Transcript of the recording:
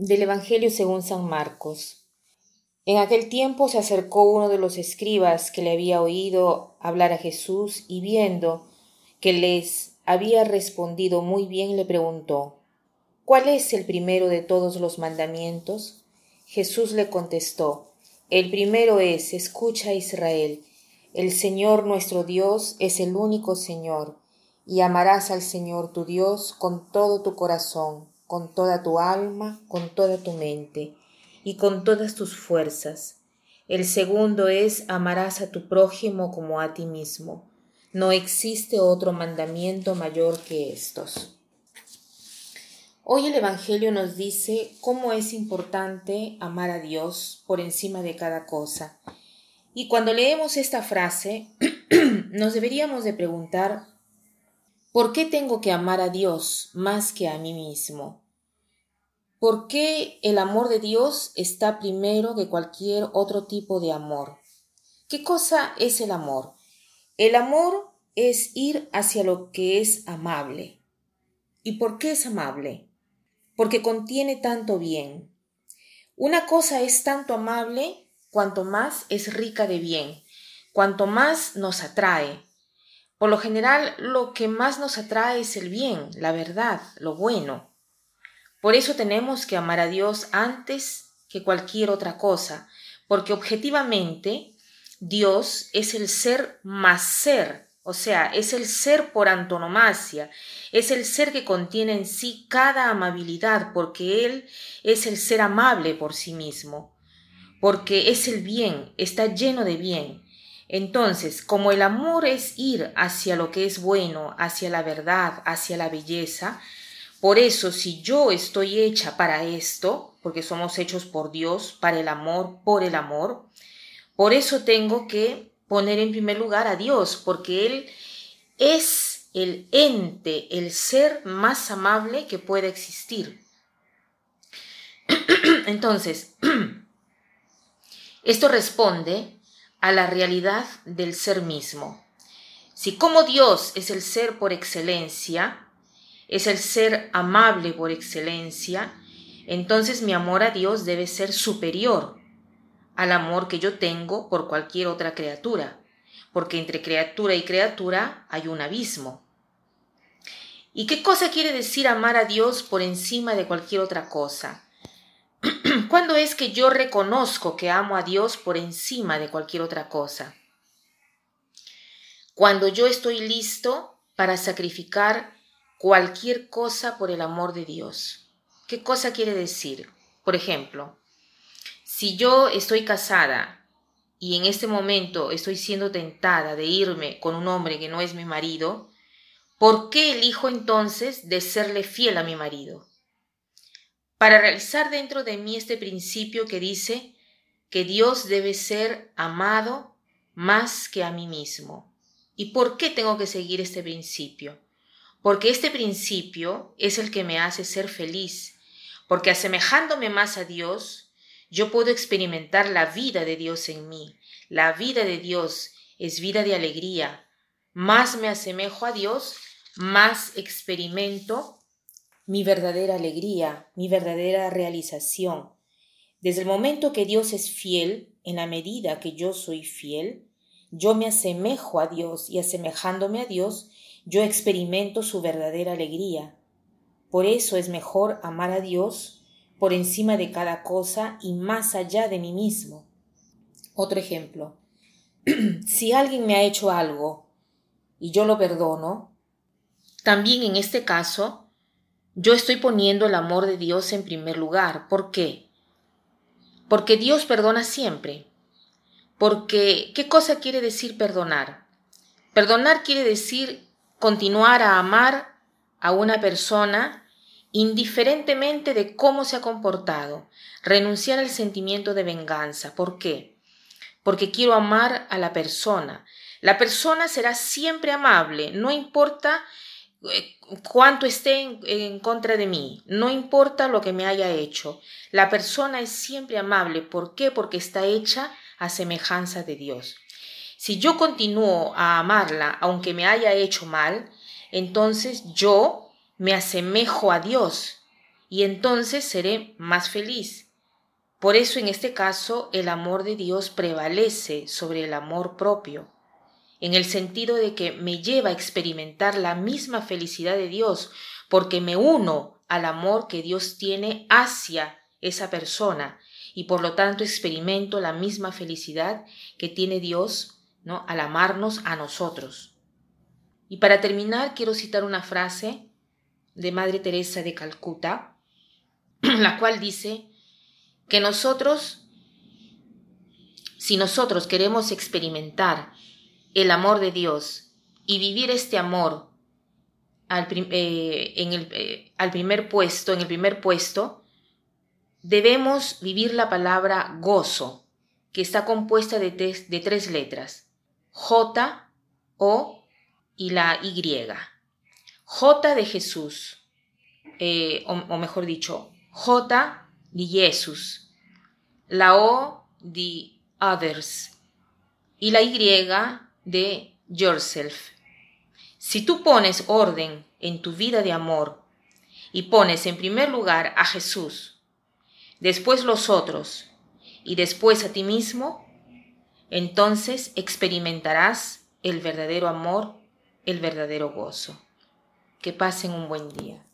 Del Evangelio según San Marcos. En aquel tiempo se acercó uno de los escribas que le había oído hablar a Jesús y viendo que les había respondido muy bien le preguntó, ¿Cuál es el primero de todos los mandamientos? Jesús le contestó, El primero es, escucha Israel, el Señor nuestro Dios es el único Señor, y amarás al Señor tu Dios con todo tu corazón con toda tu alma, con toda tu mente y con todas tus fuerzas. El segundo es amarás a tu prójimo como a ti mismo. No existe otro mandamiento mayor que estos. Hoy el Evangelio nos dice cómo es importante amar a Dios por encima de cada cosa. Y cuando leemos esta frase, nos deberíamos de preguntar ¿Por qué tengo que amar a Dios más que a mí mismo? ¿Por qué el amor de Dios está primero que cualquier otro tipo de amor? ¿Qué cosa es el amor? El amor es ir hacia lo que es amable. ¿Y por qué es amable? Porque contiene tanto bien. Una cosa es tanto amable cuanto más es rica de bien, cuanto más nos atrae, por lo general, lo que más nos atrae es el bien, la verdad, lo bueno. Por eso tenemos que amar a Dios antes que cualquier otra cosa, porque objetivamente Dios es el ser más ser, o sea, es el ser por antonomasia, es el ser que contiene en sí cada amabilidad, porque Él es el ser amable por sí mismo, porque es el bien, está lleno de bien. Entonces, como el amor es ir hacia lo que es bueno, hacia la verdad, hacia la belleza, por eso si yo estoy hecha para esto, porque somos hechos por Dios, para el amor, por el amor, por eso tengo que poner en primer lugar a Dios, porque Él es el ente, el ser más amable que puede existir. Entonces, esto responde a la realidad del ser mismo. Si como Dios es el ser por excelencia, es el ser amable por excelencia, entonces mi amor a Dios debe ser superior al amor que yo tengo por cualquier otra criatura, porque entre criatura y criatura hay un abismo. ¿Y qué cosa quiere decir amar a Dios por encima de cualquier otra cosa? ¿Cuándo es que yo reconozco que amo a Dios por encima de cualquier otra cosa? Cuando yo estoy listo para sacrificar cualquier cosa por el amor de Dios. ¿Qué cosa quiere decir? Por ejemplo, si yo estoy casada y en este momento estoy siendo tentada de irme con un hombre que no es mi marido, ¿por qué elijo entonces de serle fiel a mi marido? para realizar dentro de mí este principio que dice que Dios debe ser amado más que a mí mismo. ¿Y por qué tengo que seguir este principio? Porque este principio es el que me hace ser feliz, porque asemejándome más a Dios, yo puedo experimentar la vida de Dios en mí. La vida de Dios es vida de alegría. Más me asemejo a Dios, más experimento mi verdadera alegría, mi verdadera realización. Desde el momento que Dios es fiel, en la medida que yo soy fiel, yo me asemejo a Dios y asemejándome a Dios, yo experimento su verdadera alegría. Por eso es mejor amar a Dios por encima de cada cosa y más allá de mí mismo. Otro ejemplo. si alguien me ha hecho algo y yo lo perdono, también en este caso yo estoy poniendo el amor de Dios en primer lugar. ¿Por qué? Porque Dios perdona siempre. Porque, ¿qué cosa quiere decir perdonar? Perdonar quiere decir continuar a amar a una persona indiferentemente de cómo se ha comportado, renunciar al sentimiento de venganza. ¿Por qué? Porque quiero amar a la persona. La persona será siempre amable, no importa eh, cuánto esté en, contra de mí, no importa lo que me haya hecho. La persona es siempre amable. ¿Por qué? Porque está hecha a semejanza de Dios. Si yo continúo a amarla aunque me haya hecho mal, entonces yo me asemejo a Dios y entonces seré más feliz. Por eso en este caso el amor de Dios prevalece sobre el amor propio, en el sentido de que me lleva a experimentar la misma felicidad de Dios, porque me uno al amor que Dios tiene hacia esa persona y por lo tanto experimento la misma felicidad que tiene Dios al amarnos a nosotros. Y para terminar quiero citar una frase de Madre Teresa de Calcuta, la cual dice que nosotros, si nosotros queremos experimentar el amor de Dios y vivir este amor al, eh, en el, eh, primer puesto, en el primer puesto, debemos vivir la palabra gozo, que está compuesta de tres letras, J, O y la Y. J de Jesús, eh, o, mejor dicho, J de Jesús, la O de others y la Y de yourself. Si tú pones orden en tu vida de amor y pones en primer lugar a Jesús, después los otros y después a ti mismo, entonces experimentarás el verdadero amor, el verdadero gozo. Que pasen un buen día.